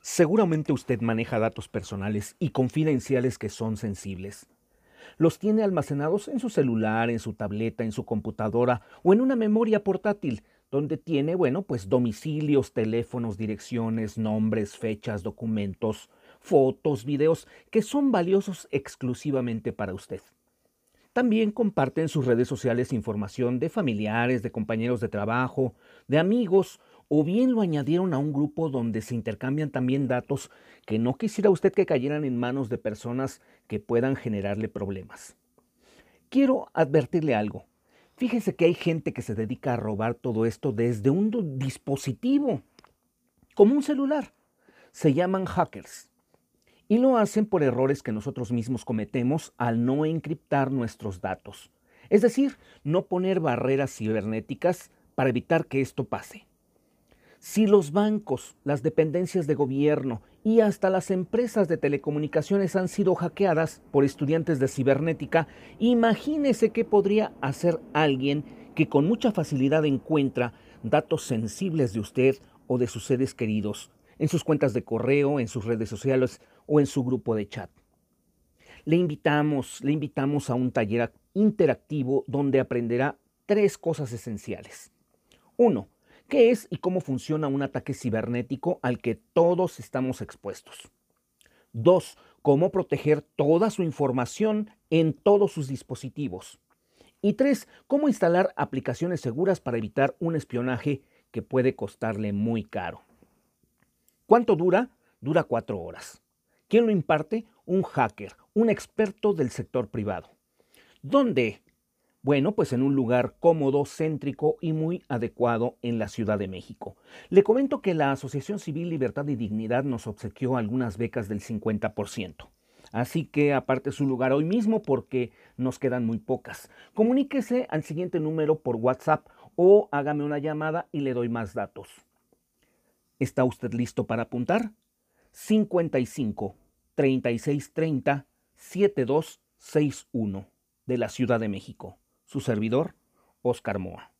Seguramente usted maneja datos personales y confidenciales que son sensibles. Los tiene almacenados en su celular, en su tableta, en su computadora o en una memoria portátil, donde tiene, bueno, pues domicilios, teléfonos, direcciones, nombres, fechas, documentos, fotos, videos que son valiosos exclusivamente para usted. También comparte en sus redes sociales información de familiares, de compañeros de trabajo, de amigos, o bien lo añadieron a un grupo donde se intercambian también datos que no quisiera usted que cayeran en manos de personas que puedan generarle problemas. Quiero advertirle algo. Fíjese que hay gente que se dedica a robar todo esto desde un dispositivo, como un celular. Se llaman hackers. Y lo hacen por errores que nosotros mismos cometemos al no encriptar nuestros datos. Es decir, no poner barreras cibernéticas para evitar que esto pase. Si los bancos, las dependencias de gobierno y hasta las empresas de telecomunicaciones han sido hackeadas por estudiantes de cibernética, imagínese qué podría hacer alguien que con mucha facilidad encuentra datos sensibles de usted o de sus seres queridos en sus cuentas de correo, en sus redes sociales o en su grupo de chat. Le invitamos, le invitamos a un taller interactivo donde aprenderá tres cosas esenciales. Uno, ¿Qué es y cómo funciona un ataque cibernético al que todos estamos expuestos? 2. Cómo proteger toda su información en todos sus dispositivos. Y 3. Cómo instalar aplicaciones seguras para evitar un espionaje que puede costarle muy caro. ¿Cuánto dura? Dura cuatro horas. ¿Quién lo imparte? Un hacker, un experto del sector privado. ¿Dónde? Bueno, pues en un lugar cómodo, céntrico y muy adecuado en la Ciudad de México. Le comento que la Asociación Civil Libertad y Dignidad nos obsequió algunas becas del 50%. Así que aparte su lugar hoy mismo porque nos quedan muy pocas. Comuníquese al siguiente número por WhatsApp o hágame una llamada y le doy más datos. ¿Está usted listo para apuntar? 55 36 30 7261 de la Ciudad de México su servidor, Oscar Moa.